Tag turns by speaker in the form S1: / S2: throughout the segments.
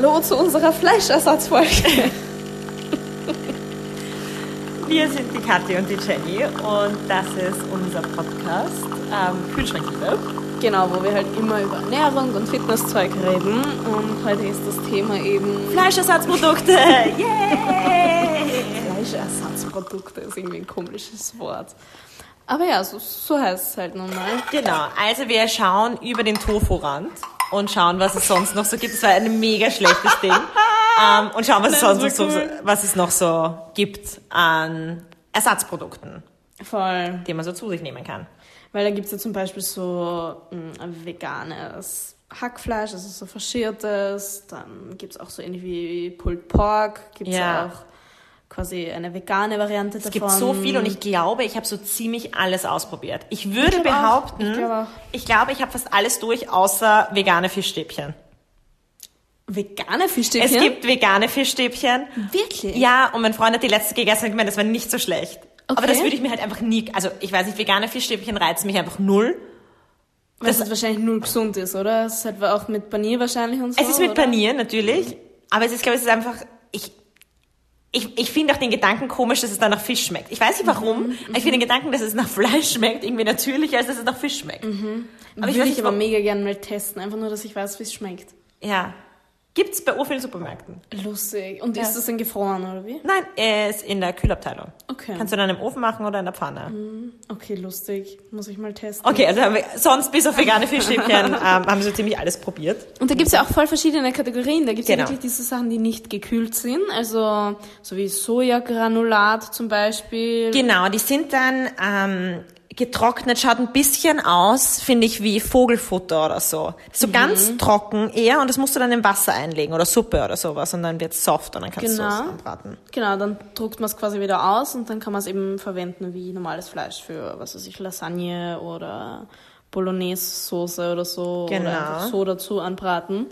S1: Hallo zu unserer Fleischersatzfolge.
S2: Wir sind die Kathi und die Jenny und das ist unser Podcast ähm, Kühlschrankliebe.
S1: Genau, wo wir halt immer über Ernährung und Fitnesszeug reden. Und heute ist das Thema eben
S2: Fleischersatzprodukte. Yay!
S1: Fleischersatzprodukte ist irgendwie ein komisches Wort. Aber ja, so, so heißt es halt nun mal.
S2: Genau, also wir schauen über den Tofu-Rand und schauen, was es sonst noch so gibt. Es war ein mega schlechtes Ding. Ähm, und schauen, was es sonst noch so, was es noch so gibt an Ersatzprodukten,
S1: Voll.
S2: die man so zu sich nehmen kann.
S1: Weil da gibt's ja zum Beispiel so mh, veganes Hackfleisch, also so faschiertes. Dann gibt's auch so irgendwie Pulled Pork. Gibt's
S2: Ja.
S1: auch quasi eine vegane Variante
S2: Es
S1: davon.
S2: gibt so viel und ich glaube, ich habe so ziemlich alles ausprobiert. Ich würde
S1: Ich glaub auch.
S2: behaupten,
S1: Ich glaub auch.
S2: ich glaube, ich habe fast alles durch, außer vegane Fischstäbchen.
S1: Vegane Fischstäbchen?
S2: Es gibt vegane Fischstäbchen.
S1: Wirklich?
S2: Ja, und mein Freund hat die letzte gegessen und gemeint, das war nicht so schlecht. Aber
S1: Okay.
S2: das würde ich mir halt einfach nie, also ich weiß nicht, vegane Fischstäbchen reizen mich einfach null.
S1: Weil es wahrscheinlich null gesund ist, oder? Es ist halt auch mit Panier wahrscheinlich und so.
S2: Es ist mit
S1: oder?
S2: Panier, natürlich. Aber es ist, glaube ich, es ist einfach, ich, ich, ich finde auch den Gedanken komisch, dass es dann nach Fisch schmeckt. Ich weiß nicht warum,
S1: Mhm,
S2: aber ich finde den Gedanken, dass es nach Fleisch schmeckt, irgendwie natürlicher, als dass es nach Fisch schmeckt. Aber ich
S1: Würde
S2: weiß
S1: ich aber mega gerne mal testen, einfach nur, dass ich weiß, wie es schmeckt.
S2: Ja. Gibt's bei vielen Supermärkten.
S1: Lustig. Und
S2: Ja.
S1: ist das denn gefroren, oder wie?
S2: Nein, er ist in der Kühlabteilung.
S1: Okay.
S2: Kannst du dann im Ofen machen oder in der Pfanne.
S1: Okay, lustig. Muss ich mal testen.
S2: Okay, also haben wir, sonst bis auf vegane Fischstäbchen ähm, haben wir so ziemlich alles probiert.
S1: Und da gibt's ja auch voll verschiedene Kategorien. Da gibt's
S2: Genau.
S1: ja wirklich diese Sachen, die nicht gekühlt sind. Also so wie Sojagranulat zum Beispiel.
S2: Genau, die sind dann ähm, getrocknet, schaut ein bisschen aus, finde ich, wie Vogelfutter oder so. So ganz trocken eher und das musst du dann in Wasser einlegen oder Suppe oder sowas und dann wird's soft und dann kannst du es
S1: Genau.
S2: anbraten.
S1: Genau, dann druckt man es quasi wieder aus und dann kann man es eben verwenden wie normales Fleisch für, was weiß ich, Lasagne oder Bolognese-Soße oder so.
S2: Genau.
S1: Oder so dazu anbraten.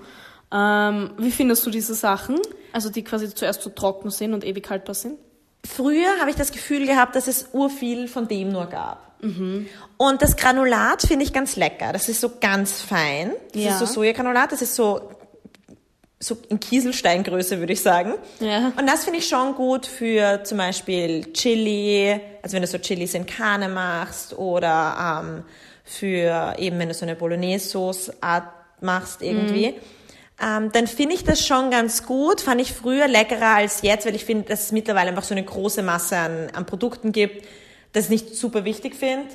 S1: Ähm, wie findest du diese Sachen? Also die quasi zuerst so trocken sind und ewig haltbar sind?
S2: Früher habe ich das Gefühl gehabt, dass es urviel von dem nur gab. Und das Granulat finde ich ganz lecker. Das ist so ganz fein. Das
S1: Ja.
S2: ist so Sojagranulat, das ist so, so in Kieselsteingröße, würde ich sagen.
S1: Ja.
S2: Und das finde ich schon gut für zum Beispiel Chili, also wenn du so Chilis in Kahne machst oder ähm, für eben, wenn du so eine Bolognese-Sauce-Art machst irgendwie. Ähm, dann finde ich das schon ganz gut. Fand ich früher leckerer als jetzt, weil ich finde, dass es mittlerweile einfach so eine große Masse an, an Produkten gibt, das ich nicht super wichtig finde.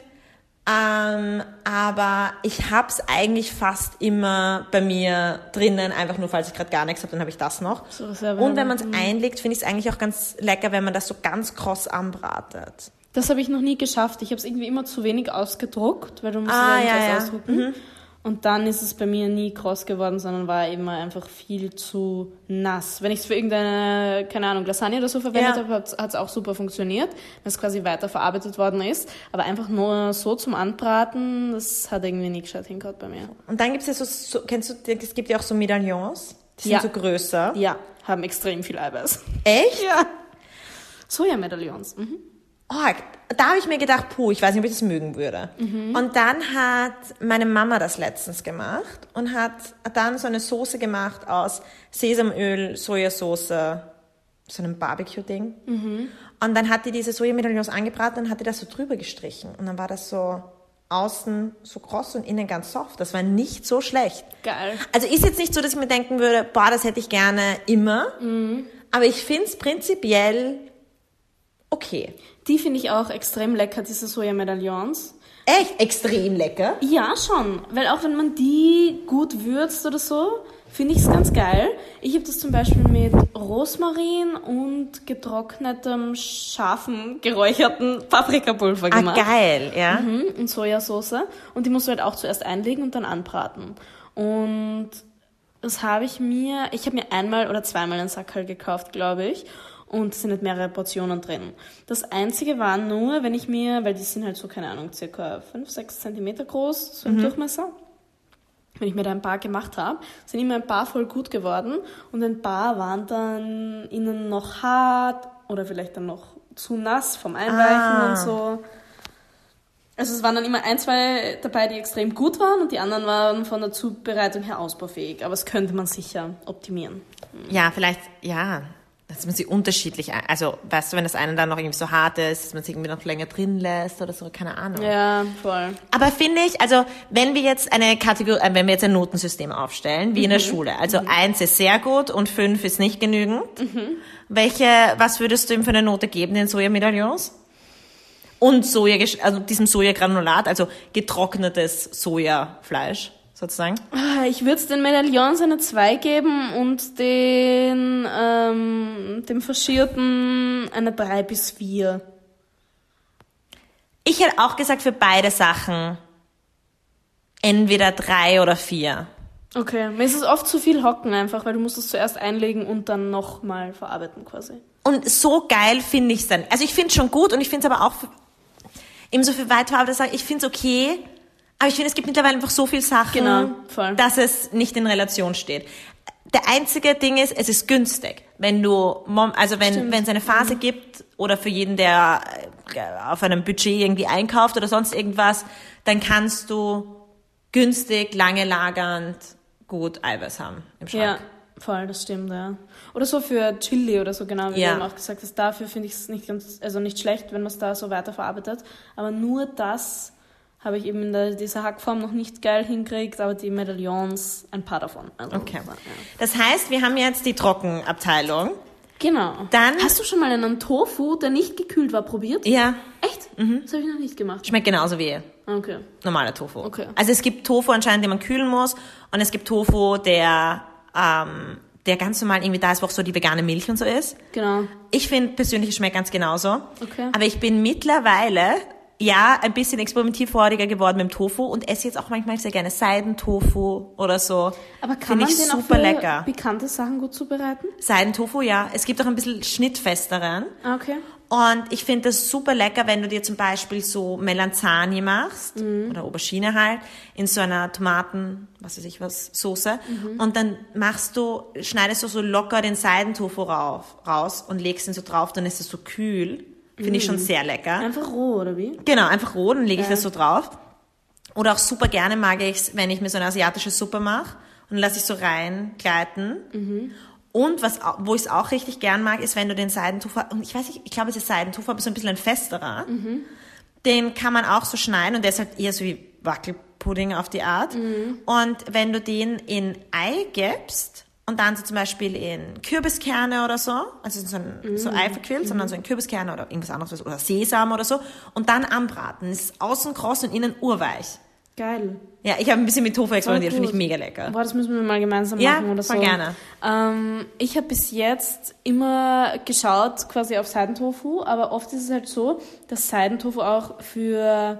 S2: Ähm, aber ich hab's eigentlich fast immer bei mir drinnen, einfach nur falls ich gerade gar nichts habe, dann habe ich das noch.
S1: So
S2: Und wenn man es einlegt, finde ich es eigentlich auch ganz lecker, wenn man das so ganz kross anbratet.
S1: Das habe ich noch nie geschafft. Ich habe es irgendwie immer zu wenig ausgedruckt, weil du musst
S2: Ah,
S1: es ja,
S2: ja, ja.
S1: ausdrucken. Und dann ist es bei mir nie kross geworden, sondern war immer einfach viel zu nass. Wenn ich es für irgendeine, keine Ahnung, Lasagne oder so verwendet
S2: Ja.
S1: habe, hat es auch super funktioniert, wenn es quasi weiterverarbeitet worden ist. Aber einfach nur so zum Anbraten, das hat irgendwie nie gescheit hingehört bei mir.
S2: Und dann gibt's ja so, so kennst du, es gibt ja auch so Medaillons, die sind
S1: Ja.
S2: so größer.
S1: Ja, haben extrem viel Eiweiß.
S2: Echt?
S1: Ja. Sojamedaillons. Mhm.
S2: Oh, da habe ich mir gedacht, puh, ich weiß nicht, ob ich das mögen würde. Und dann hat meine Mama das letztens gemacht und hat dann so eine Soße gemacht aus Sesamöl, Sojasauce, so einem Barbecue-Ding. Und dann hat die diese Sojamedaillons angebraten und hat die das so drüber gestrichen. Und dann war das so außen so kross und innen ganz soft. Das war nicht so schlecht.
S1: Geil.
S2: Also ist jetzt nicht so, dass ich mir denken würde, boah, das hätte ich gerne immer. Aber ich finde es prinzipiell okay.
S1: Die finde ich auch extrem lecker, diese Sojamedaillons.
S2: Echt extrem lecker.
S1: Ja, schon. Weil auch wenn man die gut würzt oder so, finde ich es ganz geil. Ich habe das zum Beispiel mit Rosmarin und getrocknetem, scharfen, geräucherten Paprikapulver
S2: Ah,
S1: gemacht.
S2: geil, ja.
S1: Mhm, und Sojasauce. Und die musst du halt auch zuerst einlegen und dann anbraten. Und das habe ich mir, ich habe mir einmal oder zweimal einen Sackerl gekauft, glaube ich. Und es sind halt mehrere Portionen drin. Das einzige war nur, wenn ich mir, weil die sind halt so, keine Ahnung, circa 5, 6 Zentimeter groß, so im Durchmesser. Wenn ich mir da ein paar gemacht habe, sind immer ein paar voll gut geworden und ein paar waren dann innen noch hart oder vielleicht dann noch zu nass vom Einweichen
S2: Ah.
S1: und so. Also es waren dann immer ein, zwei dabei, die extrem gut waren und die anderen waren von der Zubereitung her ausbaufähig. Aber das könnte man sicher optimieren.
S2: Ja, vielleicht, ja, dass man sie unterschiedlich, also weißt du, wenn das eine dann noch irgendwie so hart ist, dass man es irgendwie noch länger drin lässt oder so, keine Ahnung.
S1: Ja, voll.
S2: Aber finde ich, also wenn wir jetzt eine Kategorie, äh, wenn wir jetzt ein Notensystem aufstellen, wie in der Schule, also eins ist sehr gut und fünf ist nicht genügend, welche, was würdest du ihm für eine Note geben, den Sojamedaillons? Und Soja, also diesem Sojagranulat, also getrocknetes Sojafleisch, sozusagen.
S1: Ah, Ich würde den Medaillons eine 2 geben und den, ähm, dem Faschierten eine 3 bis 4.
S2: Ich hätte auch gesagt, für beide Sachen entweder drei oder vier.
S1: Okay, mir ist es oft zu viel Hocken einfach, weil du musst es zuerst einlegen und dann nochmal verarbeiten quasi.
S2: Und so geil finde ich es dann. Also ich finde es schon gut und ich finde es aber auch ebenso für weiterverarbeitete Sachen, ich finde es okay, aber ich finde, es gibt mittlerweile einfach so viel Sachen,
S1: Genau,
S2: dass es nicht in Relation steht. Der einzige Ding ist, es ist günstig. Wenn du, also wenn
S1: Stimmt.
S2: wenn es eine Phase gibt oder für jeden, der äh, auf einem Budget irgendwie einkauft oder sonst irgendwas, dann kannst du günstig, lange lagernd gut Eiweiß haben im Schrank.
S1: Ja, voll, das stimmt, ja. Oder so für Chili oder so, genau, wie
S2: Ja.
S1: du eben auch gesagt hast. Dafür finde ich es nicht ganz, also nicht schlecht, wenn man es da so weiterverarbeitet. Aber nur das habe ich eben in der, dieser Hackform noch nicht geil hinkriegt, aber die Medaillons, ein paar davon. Also,
S2: Okay.
S1: Ja.
S2: Das heißt, wir haben jetzt die Trockenabteilung.
S1: Genau.
S2: Dann-
S1: Hast du schon mal einen Tofu, der nicht gekühlt war, probiert?
S2: Ja,
S1: Echt? Das habe ich noch nicht gemacht.
S2: schmeckt genauso wie
S1: Okay.
S2: normaler Tofu.
S1: Okay.
S2: Also es gibt Tofu anscheinend, den man kühlen muss und es gibt Tofu, der, ähm, der ganz normal irgendwie da ist, wo auch so die vegane Milch und so ist.
S1: Genau.
S2: Ich finde persönlich, es schmeckt ganz genauso.
S1: Okay.
S2: Aber ich bin mittlerweile ja ein bisschen experimentierfreudiger geworden mit dem Tofu und esse jetzt auch manchmal sehr gerne Seidentofu oder so.
S1: Aber kann
S2: Finde
S1: man
S2: ich
S1: den auch
S2: super
S1: für
S2: lecker.
S1: bekannte Sachen gut zubereiten?
S2: Seidentofu, ja. Es gibt auch ein bisschen schnittfesteren.
S1: Ah, okay.
S2: Und ich finde das super lecker, wenn du dir zum Beispiel so Melanzani machst oder Aubergine halt in so einer Tomaten, was weiß ich was, Soße. Und dann machst du, schneidest du so locker den Seidentofu rauf, raus und legst ihn so drauf, dann ist es so kühl. Finde ich schon sehr lecker.
S1: Einfach roh, oder wie?
S2: Genau, einfach roh, dann lege ich das so drauf. Oder auch super gerne mag ich es, wenn ich mir so eine asiatische Suppe mache und lasse ich so reingleiten. Und was, wo ich es auch richtig gern mag, ist, wenn du den Seidentofu, und ich weiß nicht, ich glaube, es ist Seidentofu, aber so ein bisschen ein festerer. Den kann man auch so schneiden und der ist halt eher so wie Wackelpudding auf die Art. Und wenn du den in Ei gibst und dann so zum Beispiel in Kürbiskerne oder so, also so, ein, so Ei verquillt, sondern so in Kürbiskerne oder irgendwas anderes oder Sesam oder so und dann anbraten. Es ist außen kross und innen urweich.
S1: Geil.
S2: Ja, ich habe ein bisschen mit Tofu experimentiert, finde ich mega lecker.
S1: Boah, das müssen wir mal gemeinsam
S2: Ja,
S1: machen oder so.
S2: voll gerne.
S1: Ähm, ich habe bis jetzt immer geschaut quasi auf Seidentofu, aber oft ist es halt so, dass Seidentofu auch für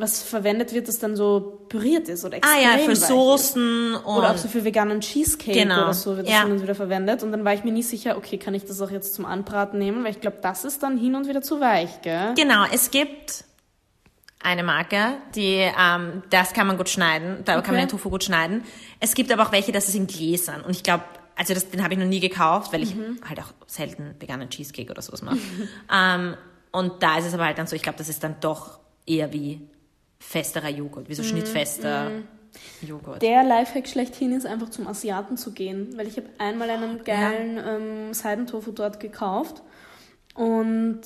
S1: was verwendet wird, das dann so püriert ist oder
S2: Ah
S1: extrem
S2: ja, für
S1: ist.
S2: Soßen und
S1: Oder auch so für veganen Cheesecake
S2: Genau,
S1: oder so wird das
S2: ja.
S1: hin und wieder verwendet. Und dann war ich mir nie sicher, okay, kann ich das auch jetzt zum Anbraten nehmen? Weil ich glaube, das ist dann hin und wieder zu weich, gell?
S2: Genau, es gibt eine Marke, die, ähm, das kann man gut schneiden, da kann man
S1: Okay.
S2: den Tofu gut schneiden. Es gibt aber auch welche, das ist in Gläsern. Und ich glaube, also das, den habe ich noch nie gekauft, weil ich halt auch selten veganen Cheesecake oder sowas mache. ähm, und da ist es aber halt dann so, ich glaube, das ist dann doch eher wie festerer Joghurt, wie so schnittfester Joghurt.
S1: Der Lifehack schlechthin ist einfach zum Asiaten zu gehen, weil ich habe einmal einen geilen ähm, Seidentofu dort gekauft und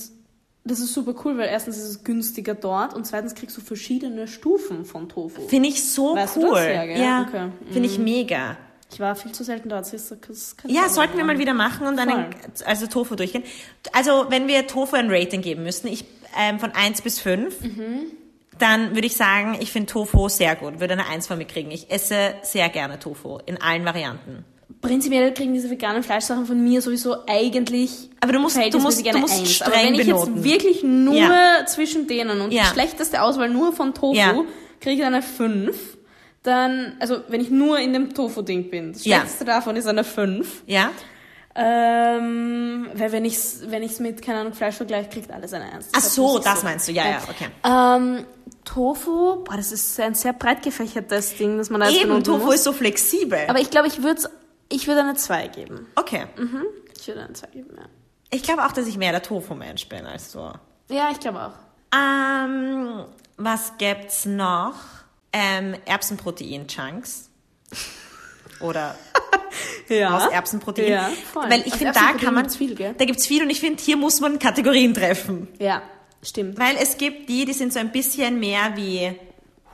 S1: das ist super cool, weil erstens ist es günstiger dort und zweitens kriegst du verschiedene Stufen von Tofu.
S2: Finde ich so
S1: Weißt
S2: cool.
S1: Ja,
S2: ja
S1: Okay.
S2: finde ich mega.
S1: Ich war viel zu selten dort.
S2: Ja, sollten wir mal wieder machen und dann
S1: Voll.
S2: ein, also Tofu durchgehen. Also wenn wir Tofu ein Rating geben müssten, ich ähm, von 1 bis 5,
S1: Mhm.
S2: Dann würde ich sagen, ich finde Tofu sehr gut, würde eine 1 von mir kriegen. Ich esse sehr gerne Tofu in allen Varianten.
S1: Prinzipiell kriegen diese veganen Fleischsachen von mir sowieso eigentlich.
S2: Aber du musst- du musst- du musst
S1: Eins.
S2: streng
S1: Aber wenn ich
S2: benoten.
S1: jetzt wirklich nur
S2: Ja.
S1: zwischen denen und
S2: Ja.
S1: die schlechteste Auswahl nur von Tofu,
S2: Ja.
S1: kriege ich eine 5. Dann, also wenn ich nur in dem Tofu-Ding bin, das schlechteste davon ist eine 5.
S2: Ja?
S1: Ähm, weil wenn ich es wenn ich's mit, keine Ahnung, Fleisch vergleiche, kriegt alles eine 1.
S2: Ach so, das meinst du. Ja, ja, okay.
S1: Ähm, Tofu, boah, das ist ein sehr breit gefächertes Ding, das man da jetzt
S2: Eben, Tofu
S1: muss.
S2: ist so flexibel.
S1: Aber ich glaube, ich würde ich würd eine 2 geben.
S2: okay.
S1: Ich würde eine 2 geben, ja.
S2: Ich glaube auch, dass ich mehr der Tofu-Mensch bin als du.
S1: Ja, ich glaube auch.
S2: Ähm, Was gibt's noch? Ähm, Erbsenprotein-Chunks. Oder
S1: Ja.
S2: aus Erbsenprotein.
S1: Ja, voll.
S2: Weil ich finde, da kann man,
S1: gibt's viel, gell?
S2: da gibt's viel und ich finde, hier muss man Kategorien treffen.
S1: Ja, stimmt.
S2: Weil es gibt die, die sind so ein bisschen mehr wie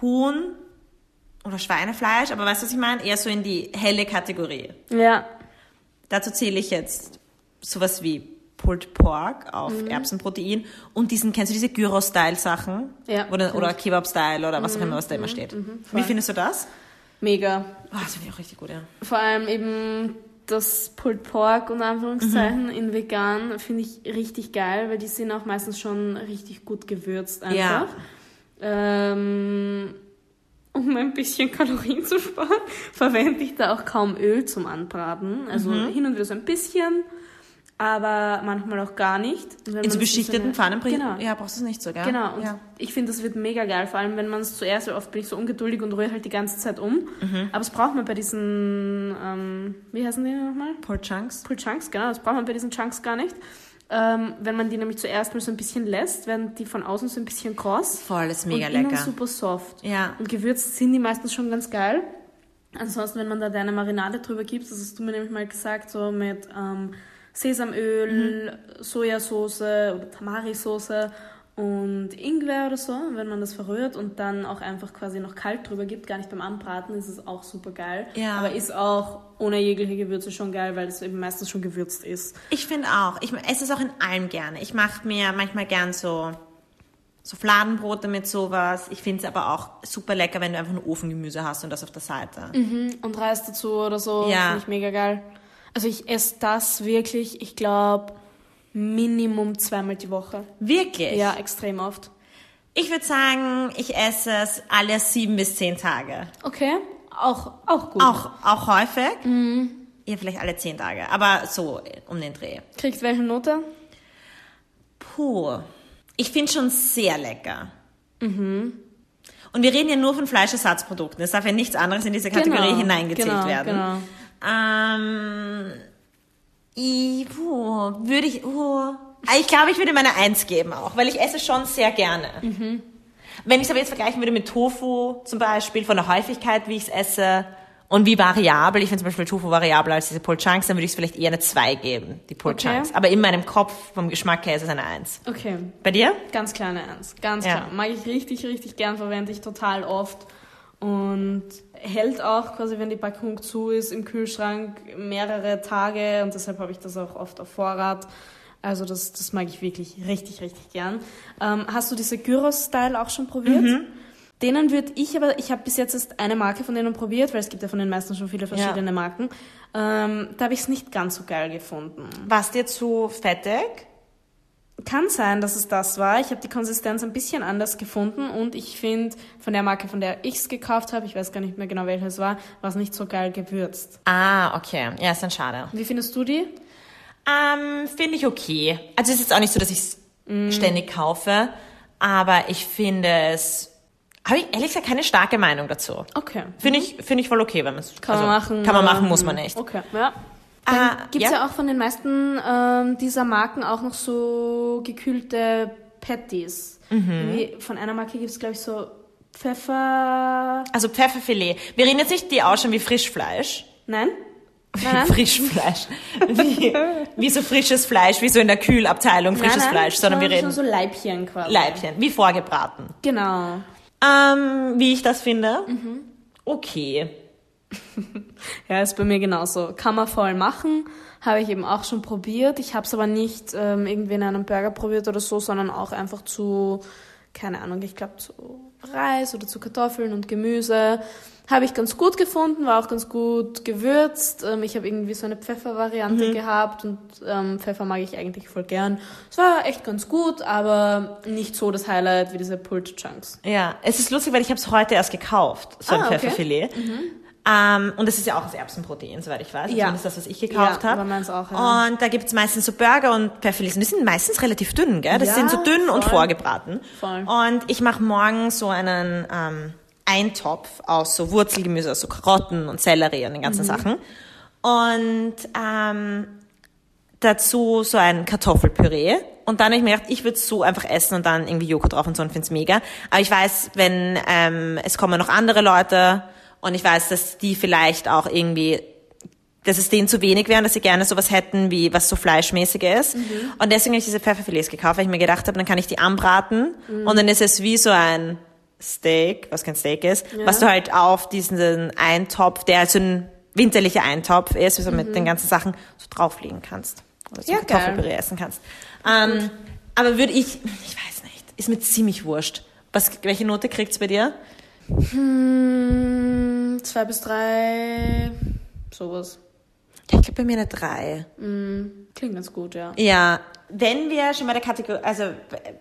S2: Huhn oder Schweinefleisch, aber weißt du, was ich meine? Eher so in die helle Kategorie.
S1: Ja.
S2: Dazu zähle ich jetzt sowas wie Pulled Pork auf Erbsenprotein und diesen, kennst du diese Gyro-Style-Sachen?
S1: Ja,
S2: Oder, oder Kebab-Style oder was auch immer, was da immer steht. Wie findest du das?
S1: Mega.
S2: Oh, das finde ich auch richtig gut, ja.
S1: Vor allem eben das Pulled Pork unter Anführungszeichen
S2: Mhm.
S1: in vegan finde ich richtig geil, weil die sind auch meistens schon richtig gut gewürzt einfach.
S2: Ja.
S1: Ähm, um ein bisschen Kalorien zu sparen, verwende ich da auch kaum Öl zum Anbraten. Also
S2: Mhm.
S1: hin und wieder so ein bisschen, aber manchmal auch gar nicht.
S2: In so beschichteten
S1: eine-
S2: Pfannen bringen?
S1: Genau.
S2: Ja, brauchst du es nicht so, gell?
S1: Genau, und
S2: Ja.
S1: ich finde, das wird mega geil, vor allem wenn man es zuerst, oft bin ich so ungeduldig und rühre halt die ganze Zeit um.
S2: Mhm.
S1: Aber das braucht man bei diesen, ähm, wie heißen die nochmal?
S2: Pulled Chunks?
S1: Pull Chunks, genau, das braucht man bei diesen Chunks gar nicht. Ähm, wenn man die nämlich zuerst mal so ein bisschen lässt, werden die von außen so ein bisschen kross.
S2: Voll, ist mega
S1: und
S2: lecker.
S1: super soft.
S2: Ja.
S1: Und gewürzt sind die meistens schon ganz geil. Ansonsten, wenn man da deine Marinade drüber gibt, das hast du mir nämlich mal gesagt, so mit ähm, Sesamöl,
S2: Mhm.
S1: Sojasauce oder Tamari-Soße und Ingwer oder so, wenn man das verrührt und dann auch einfach quasi noch kalt drüber gibt, gar nicht beim Anbraten, ist es auch super geil.
S2: Ja.
S1: Aber ist auch ohne jegliche Gewürze schon geil, weil es eben meistens schon gewürzt ist.
S2: Ich finde auch. Ich esse es auch in allem gerne. Ich mache mir manchmal gern so, so Fladenbrote mit sowas. Ich finde es aber auch super lecker, wenn du einfach ein Ofengemüse hast und das auf der Seite.
S1: Und Reis dazu oder so,
S2: Ja.
S1: finde ich mega geil. Also ich esse das wirklich, ich glaube, Minimum zweimal die Woche.
S2: Wirklich?
S1: Ja, extrem oft.
S2: Ich würde sagen, ich esse es alle sieben bis zehn Tage.
S1: Okay, auch, auch gut.
S2: Auch, auch häufig. Ja, vielleicht alle zehn Tage. Aber so um den Dreh.
S1: Kriegt welche Note?
S2: Puh. Ich finde schon sehr lecker. Und wir reden ja nur von Fleischersatzprodukten. Es darf ja nichts anderes in diese Kategorie
S1: Genau,
S2: hineingezählt
S1: genau,
S2: werden.
S1: genau.
S2: Ähm, ich, puh, würde ich. Ah, Ich glaube, ich würde meine Eins geben auch, weil ich esse schon sehr gerne. Wenn ich es aber jetzt vergleichen würde mit Tofu zum Beispiel, von der Häufigkeit, wie ich es esse und wie variabel, ich finde zum Beispiel Tofu variabler als diese Pulled Chunks, dann würde ich es vielleicht eher eine Zwei geben, die Pulled
S1: Okay.
S2: Aber in meinem Kopf, vom Geschmack her, ist es eine Eins.
S1: Okay,
S2: Bei dir?
S1: ganz kleine Eins. Ganz
S2: Ja.
S1: klar. Mag ich richtig, richtig gern, verwende ich total oft. Und hält auch quasi, wenn die Packung zu ist, im Kühlschrank mehrere Tage. Und deshalb habe ich das auch oft auf Vorrat. Also das, das mag ich wirklich richtig, richtig gern. Ähm, hast du diese Gyros-Style auch schon probiert?
S2: Mhm.
S1: Denen würde ich aber, ich habe bis jetzt erst eine Marke von denen probiert, weil es gibt ja von den meisten schon viele verschiedene Marken. Ähm, da habe ich es nicht ganz so geil gefunden.
S2: Warst dir zu fettig?
S1: Kann sein, dass es das war. Ich habe die Konsistenz ein bisschen anders gefunden und ich finde, von der Marke, von der ich es gekauft habe, ich weiß gar nicht mehr genau, welche es war, war es nicht so geil gewürzt.
S2: Ah, okay. Ja, ist dann schade.
S1: Wie findest du die?
S2: Ähm, finde ich okay. Also es ist jetzt auch nicht so, dass ich es
S1: Mm.
S2: ständig kaufe, aber ich finde es, habe ich ehrlich gesagt keine starke Meinung dazu.
S1: Okay.
S2: Finde ich, finde ich voll okay, wenn man es,
S1: Kann man machen.
S2: Kann man machen, muss man nicht.
S1: Okay, ja.
S2: Ah,
S1: Dann gibt es
S2: ja.
S1: ja. auch von den meisten ähm, dieser Marken auch noch so gekühlte Patties.
S2: Mhm.
S1: Wie, von einer Marke gibt es, glaube ich, so Pfeffer...
S2: Also Pfefferfilet. Wir reden jetzt nicht die ausschauen wie Frischfleisch.
S1: Nein? Nein, nein.
S2: Frischfleisch. Wie, wie so frisches Fleisch, wie so in der Kühlabteilung frisches
S1: nein,
S2: Fleisch, sondern wir reden
S1: so Leibchen quasi.
S2: Leibchen, wie vorgebraten.
S1: Genau.
S2: Ähm, wie ich das finde?
S1: Mhm.
S2: Okay.
S1: Ja, ist bei mir genauso. Kann man voll machen. Habe ich eben auch schon probiert. Ich habe es aber nicht ähm, irgendwie in einem Burger probiert oder so, sondern auch einfach zu, keine Ahnung, ich glaube zu Reis oder zu Kartoffeln und Gemüse. Habe ich ganz gut gefunden, war auch ganz gut gewürzt. Ähm, ich habe irgendwie so eine Pfeffervariante gehabt und ähm, Pfeffer mag ich eigentlich voll gern. Es war echt ganz gut, aber nicht so das Highlight wie diese Pulled Chunks.
S2: Ja, es ist lustig, weil ich habe es heute erst gekauft, so ein
S1: Ah, okay.
S2: Pfefferfilet. Ähm, und das ist ja auch aus Erbsenprotein, soweit ich weiß.
S1: Ja.
S2: Zumindest das, was ich gekauft
S1: Ja,
S2: habe.
S1: ja.
S2: Und da gibt's meistens so Burger und Pfefferlis. Und die sind meistens relativ dünn, gell? Das
S1: Ja,
S2: sind so dünn und
S1: voll.
S2: vorgebraten.
S1: Voll.
S2: Und ich mache morgen so einen ähm, Eintopf aus so Wurzelgemüse, aus so Karotten und Sellerie und den
S1: Mhm.
S2: ganzen Sachen. Und ähm, dazu so ein Kartoffelpüree. Und dann habe ich mir gedacht, ich würde es so einfach essen und dann irgendwie Joghurt drauf und so und finde es mega. Aber ich weiß, wenn ähm, es kommen noch andere Leute und ich weiß, dass die vielleicht auch irgendwie dass es denen zu wenig wäre und dass sie gerne sowas hätten, wie was so fleischmäßig ist. Mhm. Und deswegen habe ich diese Pfefferfilets gekauft, weil ich mir gedacht habe, dann kann ich die anbraten mhm. und dann ist es wie so ein Steak, was kein Steak ist, ja. was du halt auf diesen Eintopf, der halt so ein winterlicher Eintopf ist, wie so mhm. mit den ganzen Sachen so drauflegen kannst. Oder so ja, Kartoffelpüree essen kannst. Ähm, aber würde ich, ich weiß nicht, ist mir ziemlich wurscht. Was, welche Note kriegt's bei dir?
S1: Hm, zwei bis drei, sowas.
S2: Ja, ich glaube bei mir eine 3.
S1: Mm, klingt ganz gut, ja.
S2: Ja, wenn wir schon bei der Kategorie, also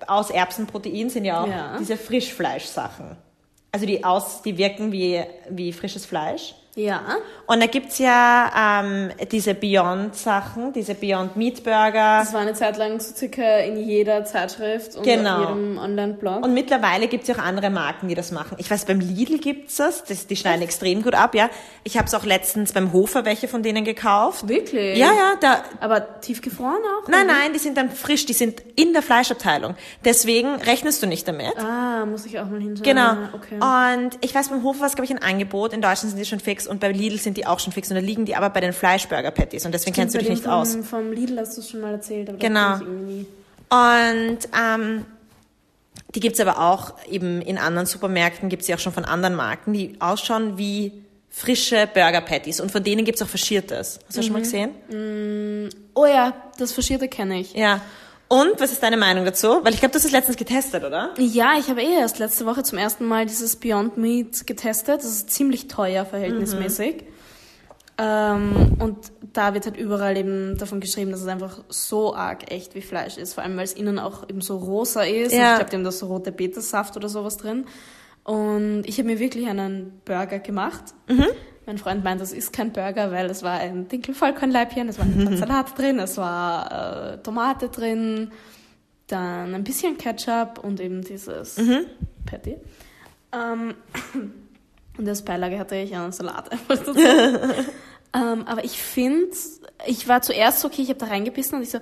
S2: aus Erbsenprotein sind ja auch ja. diese Frischfleischsachen. Also die aus, die wirken wie, wie frisches Fleisch.
S1: Ja.
S2: Und da gibt's ja ähm, diese Beyond-Sachen, diese Beyond Meat Burger.
S1: Das war eine Zeit lang so circa in jeder Zeitschrift und genau. auf jedem Online-Blog.
S2: Und mittlerweile gibt's ja auch andere Marken, die das machen. Ich weiß, beim Lidl gibt's das, das die schneiden Echt? extrem gut ab, ja. Ich habe es auch letztens beim Hofer welche von denen gekauft.
S1: Wirklich?
S2: Ja, ja. Da,
S1: Aber tiefgefroren auch?
S2: Nein, oder? nein, die sind dann frisch, die sind in der Fleischabteilung. Deswegen rechnest du nicht damit.
S1: Ah, muss ich auch mal hinschauen.
S2: Genau. Okay. Und ich weiß, beim Hofer war es, glaube ich, ein Angebot. In Deutschland sind die schon fix und bei Lidl sind die auch schon fix und da liegen die aber bei den Fleischburger-Patties und deswegen Stimmt, kennst du dich nicht
S1: vom,
S2: aus.
S1: Vom Lidl hast du es schon mal erzählt. Aber
S2: genau. Und ähm, die gibt's aber auch eben in anderen Supermärkten, gibt's sie auch schon von anderen Marken, die ausschauen wie frische Burger-Patties und von denen gibt's auch Verschiertes. Hast du mhm. schon mal gesehen?
S1: Mm, oh ja, das Verschierte kenne ich.
S2: Ja. Und was ist deine Meinung dazu? Weil ich glaube, du hast es letztens getestet, oder?
S1: Ja, ich habe eh erst letzte Woche zum ersten Mal dieses Beyond Meat getestet. Das ist ziemlich teuer verhältnismäßig. Mhm. Ähm, und da wird halt überall eben davon geschrieben, dass es einfach so arg echt wie Fleisch ist. Vor allem, weil es innen auch eben so rosa ist. Ja. ich glaube, die haben da so rote Betesaft oder sowas drin. Und ich habe mir wirklich einen Burger gemacht. Mhm. Mein Freund meint, das ist kein Burger, weil es war ein Dinkelvollkornleibchen, es war ein Salat drin, es war äh, Tomate drin, dann ein bisschen Ketchup und eben dieses mhm. Patty. Ähm, und als Beilage hatte ich einen Salat einfach dazu. ähm, aber ich finde, ich war zuerst so, okay, ich habe da reingebissen und ich so,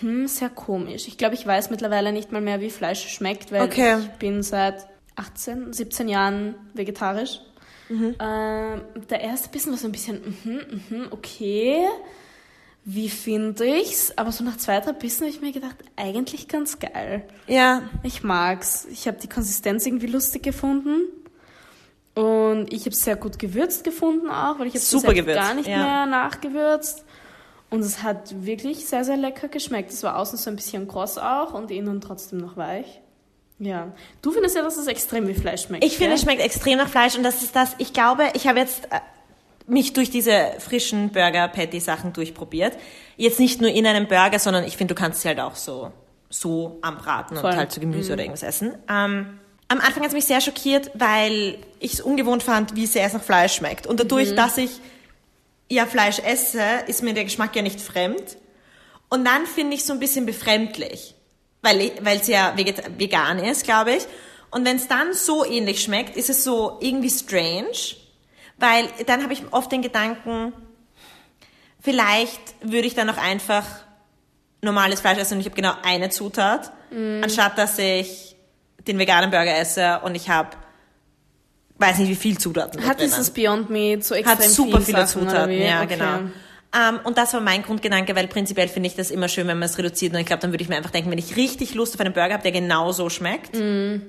S1: mh, sehr komisch. Ich glaube, ich weiß mittlerweile nicht mal mehr, wie Fleisch schmeckt, weil okay. ich bin seit 18, 17 Jahren vegetarisch. Mhm. Ähm, der erste Bissen war so ein bisschen, mhm, mhm, okay, wie finde ich's? Aber so nach zwei, drei Bissen habe ich mir gedacht, eigentlich ganz geil.
S2: Ja.
S1: Ich mag's. Ich habe die Konsistenz irgendwie lustig gefunden. Und ich habe es sehr gut gewürzt gefunden auch, weil ich habe
S2: gewürzt.
S1: gar nicht ja. mehr nachgewürzt. Und es hat wirklich sehr, sehr lecker geschmeckt. Es war außen so ein bisschen kross auch und innen trotzdem noch weich. Ja. Du findest ja, dass es extrem wie Fleisch schmeckt.
S2: Ich finde, es schmeckt extrem nach Fleisch und das ist das, ich glaube, ich habe jetzt äh, mich durch diese frischen Burger-Patty-Sachen durchprobiert. Jetzt nicht nur in einem Burger, sondern ich finde, du kannst sie halt auch so, so anbraten Voll. und halt zu Gemüse mhm. oder irgendwas essen. Ähm, am Anfang hat es mich sehr schockiert, weil ich es ungewohnt fand, wie sehr es nach Fleisch schmeckt. Und dadurch, mhm. dass ich ja Fleisch esse, ist mir der Geschmack ja nicht fremd. Und dann finde ich es so ein bisschen befremdlich weil es ja vegan ist, glaube ich. Und wenn es dann so ähnlich schmeckt, ist es so irgendwie strange, weil dann habe ich oft den Gedanken, vielleicht würde ich dann auch einfach normales Fleisch essen und ich habe genau eine Zutat, mm. anstatt dass ich den veganen Burger esse und ich habe weiß nicht wie viel Zutaten.
S1: Hat dieses Beyond Meat so extrem
S2: Hat super
S1: viele
S2: Sachen, Zutaten, ja okay. genau. Ähm, und das war mein Grundgedanke, weil prinzipiell finde ich das immer schön, wenn man es reduziert. Und ich glaube, dann würde ich mir einfach denken, wenn ich richtig Lust auf einen Burger habe, der genau so schmeckt. Mm.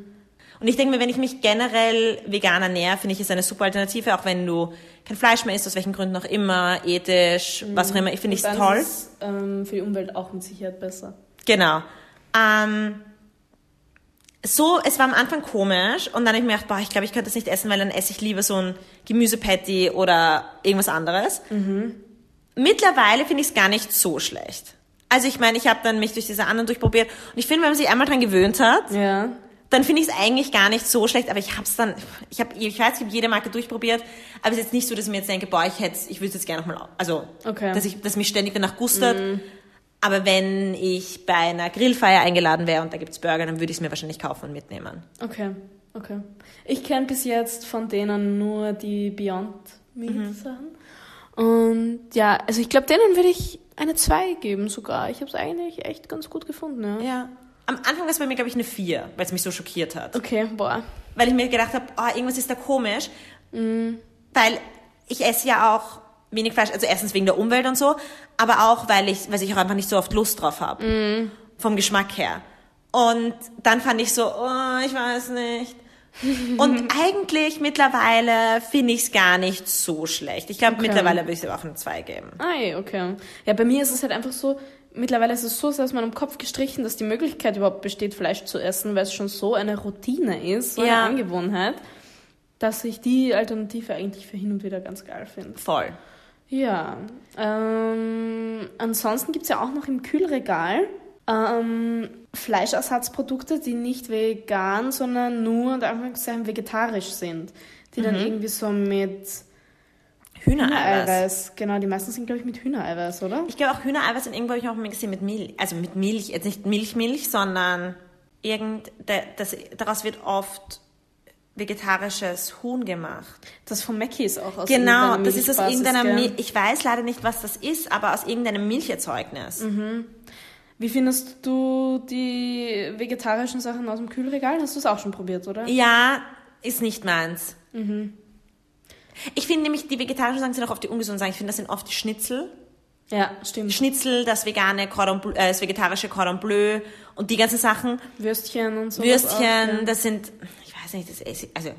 S2: Und ich denke mir, wenn ich mich generell vegan ernähre, finde ich es eine super Alternative, auch wenn du kein Fleisch mehr isst, aus welchen Gründen auch immer, ethisch, mm. was auch immer. Ich finde es toll. Ist,
S1: ähm, für die Umwelt auch mit Sicherheit besser.
S2: Genau. Ähm, so, es war am Anfang komisch und dann habe ich mir gedacht, boah, ich glaube, ich könnte das nicht essen, weil dann esse ich lieber so ein Gemüsepatty oder irgendwas anderes. Mhm. Mittlerweile finde ich es gar nicht so schlecht. Also ich meine, ich habe dann mich durch diese anderen durchprobiert und ich finde, wenn man sich einmal dran gewöhnt hat,
S1: ja.
S2: dann finde ich es eigentlich gar nicht so schlecht. Aber ich habe es dann, ich habe, ich weiß, ich habe jede Marke durchprobiert, aber es ist jetzt nicht so, dass ich mir jetzt denke, boah, ich hätte, ich würde es jetzt gerne nochmal, also okay. dass ich, dass mich ständig danach gustert. Mm. Aber wenn ich bei einer Grillfeier eingeladen wäre und da gibt's Burger, dann würde ich es mir wahrscheinlich kaufen und mitnehmen.
S1: Okay, okay. Ich kenne bis jetzt von denen nur die Beyond Meat mhm. Und ja, also ich glaube, denen würde ich eine 2 geben sogar. Ich habe es eigentlich echt ganz gut gefunden. Ja.
S2: Ja. Am Anfang war es bei mir, glaube ich, eine 4, weil es mich so schockiert hat.
S1: Okay, boah.
S2: Weil ich mir gedacht habe, oh, irgendwas ist da komisch. Weil ich esse ja auch wenig Fleisch, also erstens wegen der Umwelt und so, aber auch, weil ich, weil ich auch einfach nicht so oft Lust drauf habe. Vom Geschmack her. Und dann fand ich so, oh, ich weiß nicht. Und eigentlich mittlerweile finde ich es gar nicht so schlecht. Ich glaube,
S1: Okay.
S2: mittlerweile würde ich es auch eine 2 geben.
S1: Ah, okay. Ja, bei mir ist es halt einfach so, mittlerweile ist es so sehr aus meinem Kopf gestrichen, dass die Möglichkeit überhaupt besteht, Fleisch zu essen, weil es schon so eine Routine ist, so
S2: Ja.
S1: eine Angewohnheit, dass ich die Alternative eigentlich für hin und wieder ganz geil finde.
S2: Voll.
S1: Ja, ähm, ansonsten gibt's ja auch noch im Kühlregal ähm, Fleischersatzprodukte, die nicht vegan, sondern nur, unter Anführungszeichen, vegetarisch sind. Die dann irgendwie so mit
S2: Hühnereiweiß.
S1: Hühnereiweiß, genau, die meisten sind, glaube ich, mit Hühnereiweiß, oder?
S2: Ich glaube auch Hühnereiweiß und irgendwo habe ich auch mal gesehen mit Milch. Also mit Milch, jetzt nicht Milchmilch, sondern irgend, das, daraus wird oft vegetarisches Huhn gemacht.
S1: Das von Mackie ist auch aus
S2: Genau, das ist aus irgendeiner? Milch. Ich weiß leider nicht, was das ist, aber aus irgendeinem Milcherzeugnis.
S1: Wie findest du die vegetarischen Sachen aus dem Kühlregal? Hast du es auch schon probiert, oder?
S2: Ja, ist nicht meins.
S1: Mhm.
S2: Ich finde nämlich, die vegetarischen Sachen sind auch oft die ungesunden Sachen. Ich finde, das sind oft die Schnitzel.
S1: Ja, stimmt.
S2: Schnitzel, das vegane Cordon Bleu, äh, das vegetarische Cordon Bleu und die ganzen Sachen.
S1: Würstchen und so.
S2: Würstchen, das sind, ich weiß nicht, das ist, also,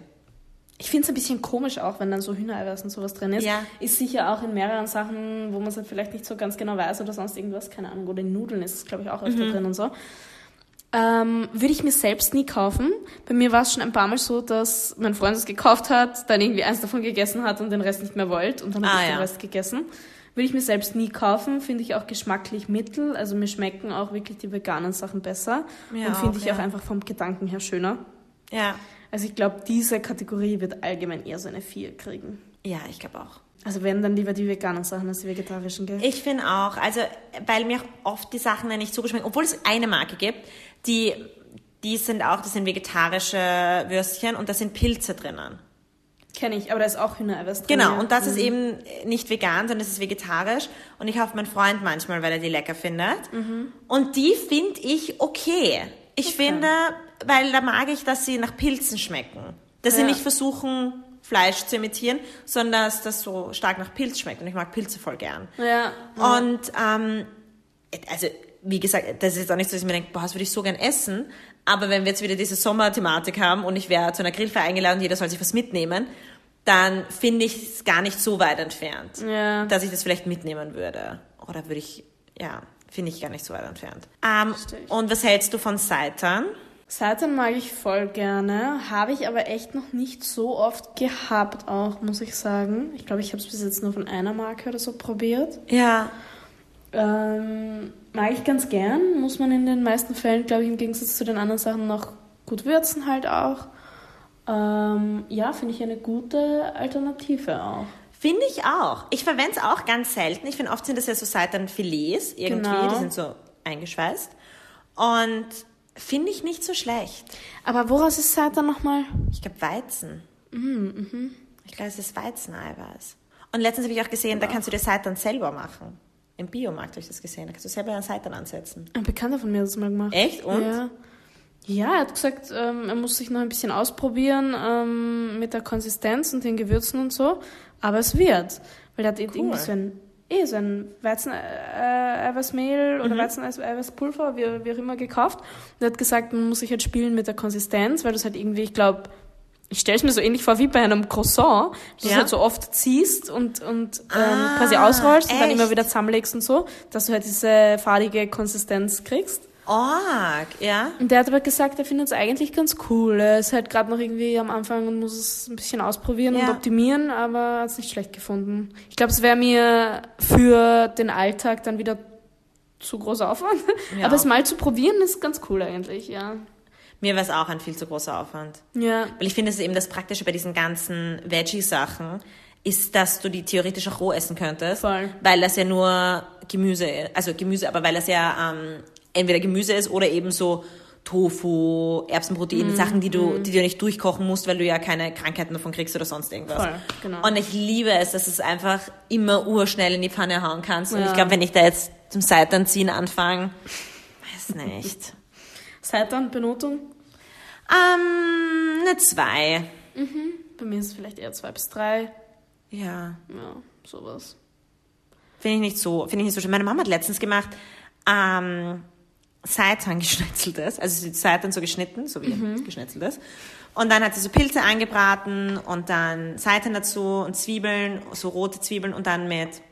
S1: Ich finde es ein bisschen komisch auch, wenn dann so Hühnereiweiß und sowas drin ist.
S2: Ja.
S1: Ist sicher auch in mehreren Sachen, wo man es halt vielleicht nicht so ganz genau weiß oder sonst irgendwas, keine Ahnung. Oder in Nudeln ist es, glaube ich, auch öfter
S2: Mhm.
S1: drin und so. Ähm, würde ich mir selbst nie kaufen. Bei mir war es schon ein paar Mal so, dass mein Freund es gekauft hat, dann irgendwie eins davon gegessen hat und den Rest nicht mehr wollte und dann habe
S2: Ah,
S1: ich den
S2: ja.
S1: Rest gegessen. Würde ich mir selbst nie kaufen, finde ich auch geschmacklich mittel. Also mir schmecken auch wirklich die veganen Sachen besser
S2: Mir
S1: und finde ich
S2: ja.
S1: auch einfach vom Gedanken her schöner.
S2: ja.
S1: Also ich glaube, diese Kategorie wird allgemein eher so eine 4 kriegen.
S2: Ja, ich glaube auch.
S1: Also werden dann lieber die veganen Sachen als die vegetarischen, gell?
S2: Ich finde auch, also, weil mir oft die Sachen dann nicht so geschmecken, obwohl es eine Marke gibt, die, die sind auch, das sind vegetarische Würstchen und da sind Pilze drinnen.
S1: Kenne ich, aber da ist auch Hühnereiweiß drin.
S2: Genau, und das ist
S1: Mhm.
S2: eben nicht vegan, sondern es ist vegetarisch. Und ich kaufe meinen Freund manchmal, weil er die lecker findet.
S1: Mhm.
S2: Und die finde ich okay. Ich finde, weil da mag ich, dass sie nach Pilzen schmecken. Dass sie
S1: Ja.
S2: nicht versuchen, Fleisch zu imitieren, sondern dass das so stark nach Pilz schmeckt. Und ich mag Pilze voll gern.
S1: Ja.
S2: Und ähm, also wie gesagt, das ist jetzt auch nicht so, dass ich mir denke, boah, das würde ich so gern essen. Aber wenn wir jetzt wieder diese Sommerthematik haben und ich wäre zu einer Grillfeier eingeladen und jeder soll sich was mitnehmen, dann finde ich es gar nicht so weit entfernt,
S1: Ja.
S2: dass ich das vielleicht mitnehmen würde. Oder würde ich, ja, finde ich gar nicht so weit entfernt. Ähm, und was hältst du von Seitan?
S1: Seitan mag ich voll gerne, habe ich aber echt noch nicht so oft gehabt auch, muss ich sagen. Ich glaube, ich habe es bis jetzt nur von einer Marke oder so probiert.
S2: Ja,
S1: Ähm, mag ich ganz gern, muss man in den meisten Fällen, glaube ich, im Gegensatz zu den anderen Sachen noch gut würzen halt auch. Ähm, ja, finde ich eine gute Alternative auch.
S2: Finde ich auch. Ich verwende es auch ganz selten. Ich finde, oft sind das ja so Seitan-Filets irgendwie,
S1: Genau.
S2: die sind so eingeschweißt. Und finde ich nicht so schlecht.
S1: Aber woraus ist Seitan nochmal?
S2: Ich glaube Weizen.
S1: Mhm,
S2: Ich glaube, es ist Weizeneiweiß. Und letztens habe ich auch gesehen, da kannst du dir Seitan selber machen. Im Biomarkt habe ich das gesehen. Da kannst du selber einen Seitan ansetzen.
S1: Ein Bekannter von mir hat das mal gemacht.
S2: Echt? Und?
S1: Ja. Ja, er hat gesagt, ähm, er muss sich noch ein bisschen ausprobieren ähm, mit der Konsistenz und den Gewürzen und so. Aber es wird. Weil er hat irgendwie so ein, eh, so ein Weizen-Eiweißmehl
S2: Mhm.
S1: oder Weizen-Eiweißpulver, wie, wie auch immer, gekauft. Und er hat gesagt, man muss sich halt spielen mit der Konsistenz, weil das halt irgendwie, ich glaube, ich stelle es mir so ähnlich vor wie bei einem Croissant, dass du
S2: Ja.
S1: es halt so oft ziehst und, und ähm,
S2: Ah,
S1: quasi ausrollst und dann
S2: echt?
S1: immer wieder zusammenlegst und so, dass du halt diese fadige Konsistenz kriegst.
S2: Org, ja?
S1: Und der hat aber gesagt, er findet es eigentlich ganz cool. Er ist halt gerade noch irgendwie am Anfang und muss es ein bisschen ausprobieren und
S2: Ja.
S1: optimieren, aber hat es nicht schlecht gefunden. Ich glaube, es wäre mir für den Alltag dann wieder zu großer Aufwand.
S2: Ja.
S1: Aber es mal zu probieren ist ganz cool eigentlich, ja.
S2: Mir war es auch ein viel zu großer Aufwand.
S1: Ja,
S2: Weil ich finde, es ist eben das Praktische bei diesen ganzen Veggie-Sachen, ist, dass du die theoretisch auch roh essen könntest.
S1: Voll.
S2: Weil das ja nur Gemüse ist. Also Gemüse, aber weil das ja ähm, entweder Gemüse ist oder eben so Tofu, Erbsenprotein,
S1: Mhm,
S2: Sachen, die du, die du nicht durchkochen musst, weil du ja keine Krankheiten davon kriegst oder sonst irgendwas.
S1: Voll, genau.
S2: Und ich liebe es, dass du es einfach immer urschnell in die Pfanne hauen kannst. Und
S1: Ja.
S2: ich glaube, wenn ich da jetzt zum Seitan ziehen anfange, weiß nicht.
S1: Seitan, Benotung?
S2: ähm, eine zwei.
S1: Bei mir ist es vielleicht eher zwei bis drei.
S2: Ja.
S1: Ja, sowas.
S2: Finde ich nicht so, finde ich nicht so schön. Meine Mama hat letztens gemacht, ähm, Seitan geschnetzeltes, also sie Seitan so geschnitten, so wie
S1: Mhm.
S2: geschnetzeltes. Und dann hat sie so Pilze angebraten und dann Seitan dazu und Zwiebeln, so rote Zwiebeln und dann mit,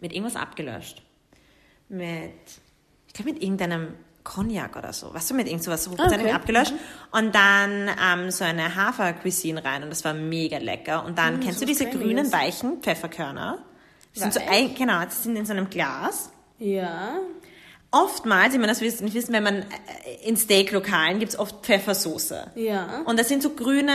S2: mit irgendwas abgelöscht. Mit, ich glaube mit irgendeinem Cognac oder so, weißt du, mit irgend sowas so
S1: okay.
S2: abgelöscht. Und dann ähm, so eine Hafer-Cuisine rein und das war mega lecker. Und dann, kennst du
S1: Mm, so
S2: diese
S1: was
S2: grünen,
S1: Cremiges.
S2: weichen Pfefferkörner? Die sind so, genau, die sind in so einem Glas.
S1: Ja.
S2: Oftmals, ich meine, das wirst du nicht wissen, wenn man äh, in Steak-Lokalen gibt's oft Pfeffersoße.
S1: Ja.
S2: Und das sind so grüne,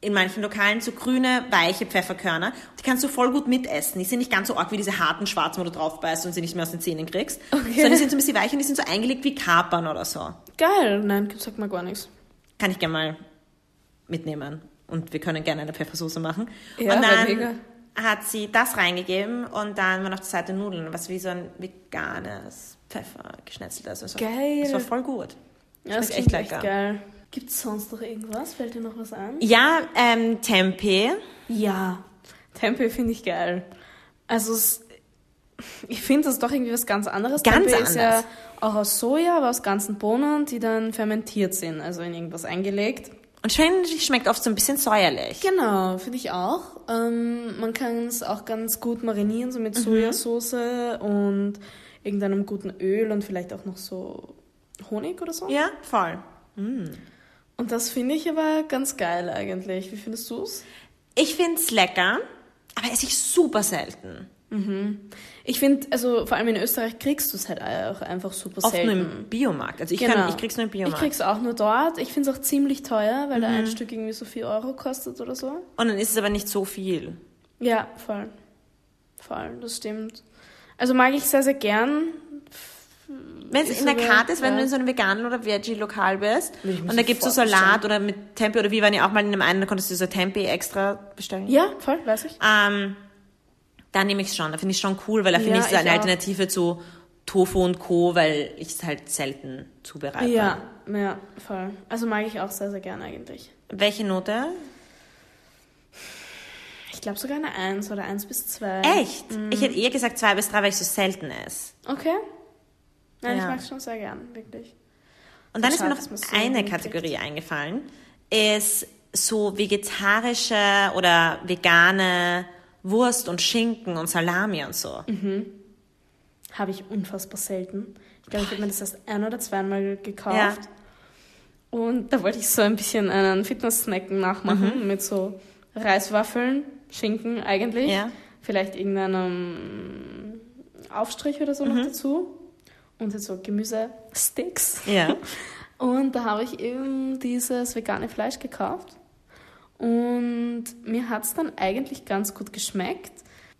S2: in manchen Lokalen so grüne, weiche Pfefferkörner. Die kannst du voll gut mitessen. Die sind nicht ganz so arg wie diese harten schwarzen, wo du drauf beißt und sie nicht mehr aus den Zähnen kriegst.
S1: Okay.
S2: Sondern die sind so ein bisschen weich und die sind so eingelegt wie Kapern oder so.
S1: Geil. Nein, sag mal gar nichts.
S2: Kann ich gerne mal mitnehmen. Und wir können gerne eine Pfeffersoße machen.
S1: Ja,
S2: und dann
S1: mega.
S2: hat sie das reingegeben und dann waren auf der Seite Nudeln, was wie so ein veganes Pfeffer geschnetzeltes. Das war,
S1: Geil.
S2: Das war voll gut.
S1: Ja, das klingt
S2: echt
S1: echt
S2: lecker.
S1: geil. Gibt es sonst noch irgendwas? Fällt dir noch was an?
S2: Ja, ähm, Tempeh.
S1: Ja. Tempeh finde ich geil. Also es, ich finde das ist doch irgendwie was ganz anderes.
S2: Ganz
S1: Tempeh ist ja
S2: anders.
S1: auch aus Soja, aber aus ganzen Bohnen, die dann fermentiert sind, also in irgendwas eingelegt.
S2: Und die schmeckt oft so ein bisschen säuerlich.
S1: Genau, finde ich auch. Ähm, man kann es auch ganz gut marinieren, so mit
S2: Mhm.
S1: Sojasauce und irgendeinem guten Öl und vielleicht auch noch so Honig oder so.
S2: Ja, voll.
S1: Und das finde ich aber ganz geil eigentlich. Wie findest du es?
S2: Ich find's lecker, aber esse ich super selten.
S1: Ich finde, also vor allem in Österreich kriegst du es halt auch einfach super
S2: Oft nur
S1: selten.
S2: im Biomarkt. Also ich,
S1: Genau.
S2: kann, ich krieg's nur im
S1: Ich
S2: Biomarkt.
S1: krieg's auch nur dort. Ich finde es auch ziemlich teuer, weil da
S2: Mhm.
S1: ein Stück irgendwie so 4 Euro kostet oder so.
S2: Und dann ist es aber nicht so viel.
S1: Ja, voll. Voll, das stimmt. Also mag ich sehr, sehr gern.
S2: Wenn es in der Karte ist, wenn
S1: ja.
S2: du in so einem veganen oder Veggie-Lokal bist und da gibt's so
S1: sofort
S2: Salat oder mit Tempeh oder wir waren ja auch mal in einem einen, da konntest du so Tempeh extra bestellen.
S1: Ja, voll, weiß ich.
S2: Ähm, da nehme ich es schon. Da finde ich schon cool, weil da finde
S1: Ja,
S2: ich es eine
S1: auch.
S2: Alternative zu Tofu und Co., weil ich es halt selten zubereite.
S1: Ja, ja, voll. Also mag ich auch sehr, sehr gern eigentlich.
S2: Welche Note?
S1: Ich glaube sogar eine 1 oder 1 bis 2.
S2: Echt?
S1: Mhm.
S2: Ich hätte eher gesagt zwei bis drei, weil ich so selten esse.
S1: Okay. Nein, ich
S2: Ja.
S1: mag es schon sehr gern, wirklich.
S2: Und dann ist mir noch eine. Kategorie eingefallen. Ist so vegetarische oder vegane Wurst und Schinken und Salami und so.
S1: Mhm. Habe ich unfassbar selten. Ich glaube, ich habe mir das erst ein oder zweimal gekauft.
S2: Ja.
S1: Und da wollte ich so ein bisschen einen Fitness-Snacken nachmachen mit so Reiswaffeln, Schinken eigentlich.
S2: Ja.
S1: Vielleicht irgendeinem Aufstrich oder so noch dazu. Und jetzt so Gemüsesticks.
S2: Ja.
S1: Und da habe ich eben dieses vegane Fleisch gekauft. Und mir hat es dann eigentlich ganz gut geschmeckt.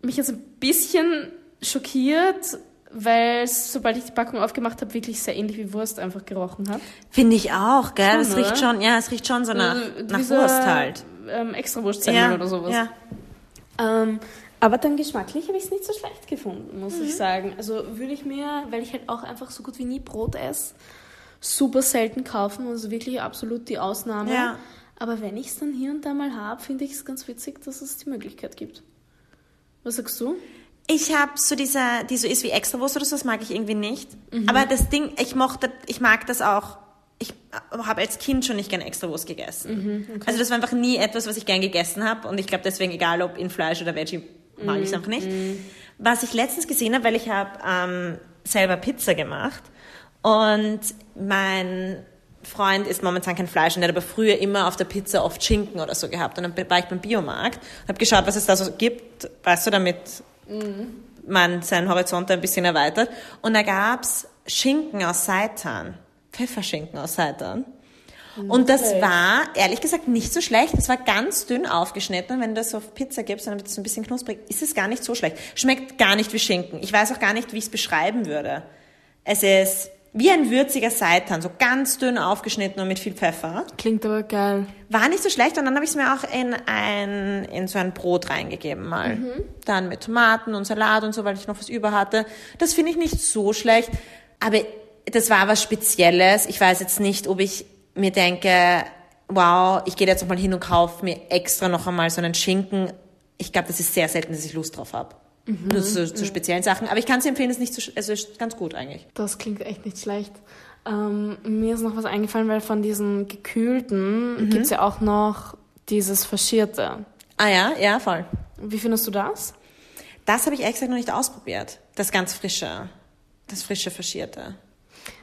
S1: Mich jetzt ein bisschen schockiert, weil es, sobald ich die Packung aufgemacht habe, wirklich sehr ähnlich wie Wurst einfach gerochen hat.
S2: Finde ich auch, gell?
S1: Schon,
S2: Es riecht schon, ja, es riecht schon so nach,
S1: Also
S2: nach Wurst halt.
S1: Ähm, extra Wurstsemmel oder sowas.
S2: Ja.
S1: Ähm, aber dann geschmacklich habe ich es nicht so schlecht gefunden, muss
S2: Mhm.
S1: ich sagen. Also würde ich mir, weil ich halt auch einfach so gut wie nie Brot esse, super selten kaufen. Also wirklich absolut die Ausnahme.
S2: Ja.
S1: Aber wenn ich es dann hier und da mal habe, finde ich es ganz witzig, dass es die Möglichkeit gibt. Was sagst du?
S2: Ich habe so diese, die so ist wie Extrawurst oder so, das mag ich irgendwie nicht.
S1: Mhm.
S2: Aber das Ding, ich mochte, ich mag das auch. Ich habe als Kind schon nicht gerne Extrawurst gegessen.
S1: Mhm,
S2: Also das war einfach nie etwas, was ich gern gegessen habe. Und ich glaube deswegen, egal ob in Fleisch oder Veggie, mag ich es
S1: Mhm,
S2: einfach nicht. Was ich letztens gesehen habe, weil ich habe ähm, selber Pizza gemacht und mein Freund isst momentan kein Fleisch und der hat aber früher immer auf der Pizza oft Schinken oder so gehabt. Und dann war ich beim Biomarkt und habe geschaut, was es da so gibt, weißt du, damit man seinen Horizont ein bisschen erweitert. Und da gab's Schinken aus Seitan, Pfefferschinken aus Seitan. Und das war, ehrlich gesagt, nicht so schlecht. Es war ganz dünn aufgeschnitten. Und wenn du das auf Pizza gibst, dann wird es ein bisschen knusprig. Ist es gar nicht so schlecht. Schmeckt gar nicht wie Schinken. Ich weiß auch gar nicht, wie ich es beschreiben würde. Es ist wie ein würziger Seitan, so ganz dünn aufgeschnitten und mit viel Pfeffer.
S1: Klingt aber geil.
S2: War nicht so schlecht und dann habe ich es mir auch in ein in so ein Brot reingegeben mal. Dann mit Tomaten und Salat und so, weil ich noch was über hatte. Das finde ich nicht so schlecht, aber das war was Spezielles. Ich weiß jetzt nicht, ob ich mir denke, wow, ich gehe jetzt noch mal hin und kaufe mir extra noch einmal so einen Schinken. Ich glaube, das ist sehr selten, dass ich Lust drauf habe. Nur zu, zu speziellen Sachen. Aber ich kann es empfehlen, es ist nicht so, also ist ganz gut eigentlich.
S1: Das klingt echt nicht schlecht. Ähm, mir ist noch was eingefallen, weil von diesen gekühlten gibt's ja auch noch dieses Faschierte.
S2: Ah ja, ja, voll.
S1: Wie findest du das?
S2: Das habe ich ehrlich gesagt noch nicht ausprobiert. Das ganz frische. Das frische Faschierte.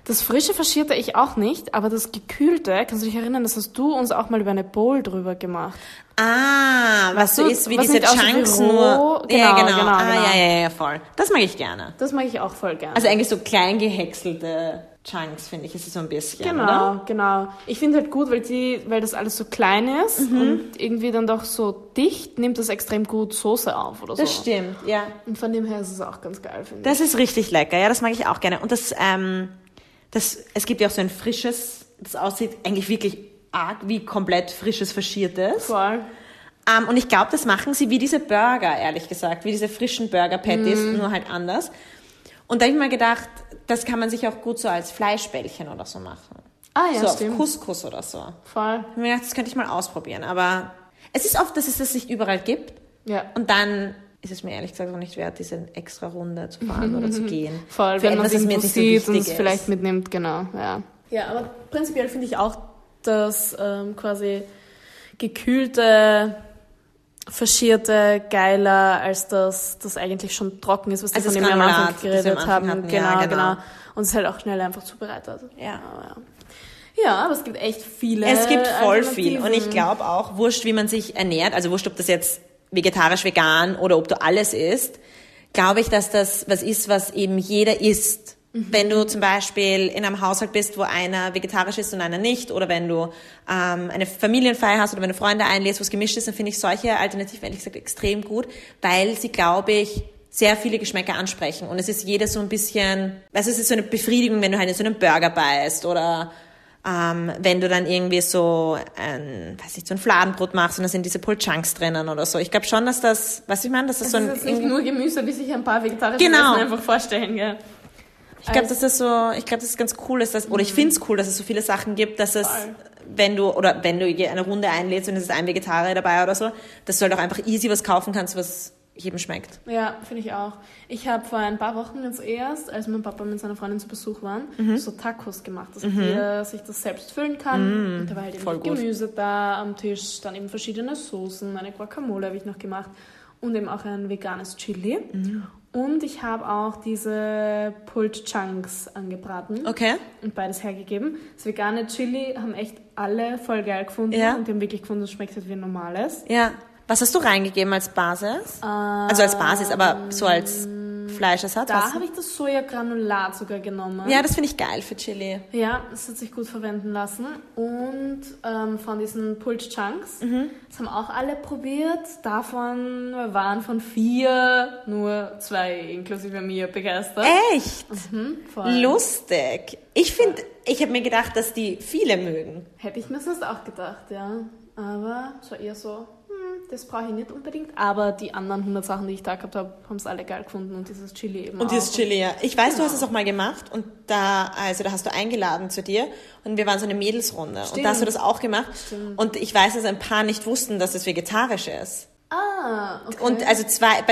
S1: Das frische Faschierte ich auch nicht, aber das gekühlte, kannst du dich erinnern, das hast du uns auch mal über eine Bowl drüber gemacht.
S2: Ah, was so ist wie diese Chunks
S1: roh?
S2: nur. ja,
S1: Genau,
S2: genau.
S1: genau,
S2: ah,
S1: genau.
S2: ja, ja, ja, voll. Das mag ich gerne.
S1: Das mag ich auch voll gerne.
S2: Also eigentlich so klein gehäckselte Chunks, finde ich, ist es so ein bisschen,
S1: Genau,
S2: oder?
S1: genau. Ich finde halt gut, weil die, weil das alles so klein ist
S2: Mhm.
S1: und irgendwie dann doch so dicht, nimmt das extrem gut Soße auf oder so.
S2: Das stimmt, ja.
S1: Und von dem her ist es auch ganz geil, finde ich.
S2: Das ist richtig lecker, ja, das mag ich auch gerne. Und das, ähm, das, es gibt ja auch so ein frisches, das aussieht eigentlich wirklich arg wie komplett frisches Faschiertes.
S1: Voll.
S2: Ähm, und ich glaube, das machen sie wie diese Burger, ehrlich gesagt, wie diese frischen Burger-Patties,
S1: Mhm.
S2: nur halt anders. Und da habe ich mir gedacht, das kann man sich auch gut so als Fleischbällchen oder so machen.
S1: Ah ja,
S2: so auf
S1: stimmt.
S2: Couscous oder so.
S1: Voll.
S2: Ich habe mir gedacht, das könnte ich mal ausprobieren. Aber es ist oft, dass es das nicht überall gibt.
S1: Ja.
S2: Und dann ist es mir ehrlich gesagt auch nicht wert, diese extra Runde zu fahren oder zu gehen.
S1: Voll,
S2: Für
S1: wenn man es
S2: mir nicht so
S1: sieht und
S2: wichtig
S1: es vielleicht mitnimmt, genau, ja. Ja, aber prinzipiell finde ich auch, dass ähm, quasi gekühlte, faschierte geiler, als das, das eigentlich schon trocken ist, was wir
S2: Also
S1: von
S2: das
S1: dem wir am Anfang
S2: wir am
S1: geredet
S2: Anfang
S1: haben.
S2: hatten,
S1: genau,
S2: ja,
S1: genau,
S2: genau.
S1: Und es ist halt auch schnell einfach zubereitet.
S2: Ja.
S1: Genau, ja. Ja, aber es gibt echt viele.
S2: Es gibt voll viel. Und ich glaube auch, wurscht, wie man sich ernährt, also wurscht, ob das jetzt vegetarisch, vegan oder ob du alles isst, glaube ich, dass das was ist, was eben jeder isst. Wenn du zum Beispiel in einem Haushalt bist, wo einer vegetarisch ist und einer nicht, oder wenn du ähm, eine Familienfeier hast oder wenn du Freunde einlädst, wo es gemischt ist, dann finde ich solche Alternativen ehrlich gesagt extrem gut, weil sie, glaube ich, sehr viele Geschmäcker ansprechen. Und es ist jeder so ein bisschen, weißt du, es ist so eine Befriedigung, wenn du halt in so einen Burger beißt oder ähm, wenn du dann irgendwie so ein, weiß nicht, so ein Fladenbrot machst und da sind diese Pulled Chunks drinnen oder so. Ich glaube schon, dass das, was ich meine, dass das
S1: Es
S2: so
S1: ist
S2: ein,
S1: jetzt nicht nur Gemüse, wie sich ein paar vegetarische
S2: Genau.
S1: Einfach vorstellen, gell?
S2: ich glaube, dass das so, ich glaube, dass es ganz cool ist, dass, oder ich finde es cool, dass es so viele Sachen gibt, dass es,
S1: Voll.
S2: wenn du, oder wenn du eine Runde einlädst und es ist ein Vegetarier dabei oder so, dass du halt auch einfach easy was kaufen kannst, was jedem schmeckt.
S1: Ja, finde ich auch. Ich habe vor ein paar Wochen jetzt erst, als mein Papa mit seiner Freundin zu Besuch waren,
S2: Mhm.
S1: so Tacos gemacht, dass jeder sich das selbst füllen kann. Und da war halt eben
S2: Mhm.
S1: Gemüse da am Tisch, dann eben verschiedene Soßen, eine Guacamole habe ich noch gemacht und eben auch ein veganes Chili.
S2: Mhm.
S1: Und ich habe auch diese Pulled Chunks angebraten
S2: Okay.
S1: und beides hergegeben. Das vegane Chili haben echt alle voll geil gefunden
S2: Ja.
S1: und die haben wirklich gefunden, es schmeckt halt wie ein normales.
S2: Ja. Was hast du reingegeben als Basis? also als Basis, aber so als Fleischersatz?
S1: Da habe ich das Sojagranulat sogar genommen.
S2: Ja, das finde ich geil für Chili.
S1: Ja, das hat sich gut verwenden lassen. Und ähm, von diesen Pulled Chunks,
S2: Mhm.
S1: das haben auch alle probiert. Davon waren von vier nur zwei, inklusive mir, begeistert.
S2: Echt?
S1: Mhm, voll.
S2: Lustig. Ich finde, ich habe mir gedacht, dass die viele mögen.
S1: Hätte ich mir sonst auch gedacht, ja. Aber es war eher so, das brauche ich nicht unbedingt. Aber die anderen 100 Sachen, die ich da gehabt habe, haben es alle geil gefunden. Und dieses Chili eben
S2: Und
S1: auch.
S2: dieses Chili, ja. Ich weiß, du hast es auch mal gemacht und da, also da hast du eingeladen zu dir und wir waren so eine Mädelsrunde und da hast du das auch gemacht
S1: Stimmt.
S2: und ich weiß, dass ein paar nicht wussten, dass es vegetarisch ist.
S1: Ah, okay.
S2: Und also zwei,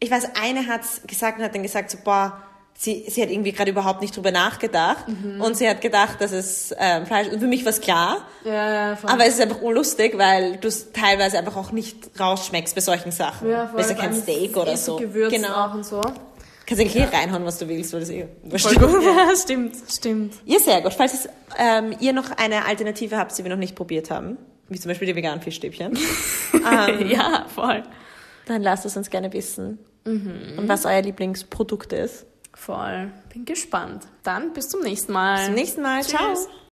S2: ich weiß, eine hat gesagt und hat dann gesagt so, boah, sie, sie hat irgendwie gerade überhaupt nicht drüber nachgedacht und sie hat gedacht, dass es ähm, Fleisch, und für mich war es klar,
S1: ja, ja, voll.
S2: aber es ist einfach urlustig, weil du es teilweise einfach auch nicht rausschmeckst bei solchen Sachen.
S1: ja, voll,
S2: ja kein Steak oder
S1: eh
S2: so.
S1: Gewürzt
S2: genau.
S1: auch und so.
S2: Kannst eigentlich hier reinhauen, was du willst, weil das eh
S1: Voll gut. Ja, stimmt, stimmt.
S2: Ja, sehr gut. Falls es, ähm, ihr noch eine Alternative habt, die wir noch nicht probiert haben, wie zum Beispiel die veganen Fischstäbchen, ähm,
S1: Ja, voll.
S2: dann lasst es uns gerne wissen. Und was euer Lieblingsprodukt ist.
S1: Voll. Bin gespannt. Dann bis zum nächsten Mal.
S2: Bis zum nächsten Mal. Ciao.
S1: Tschüss.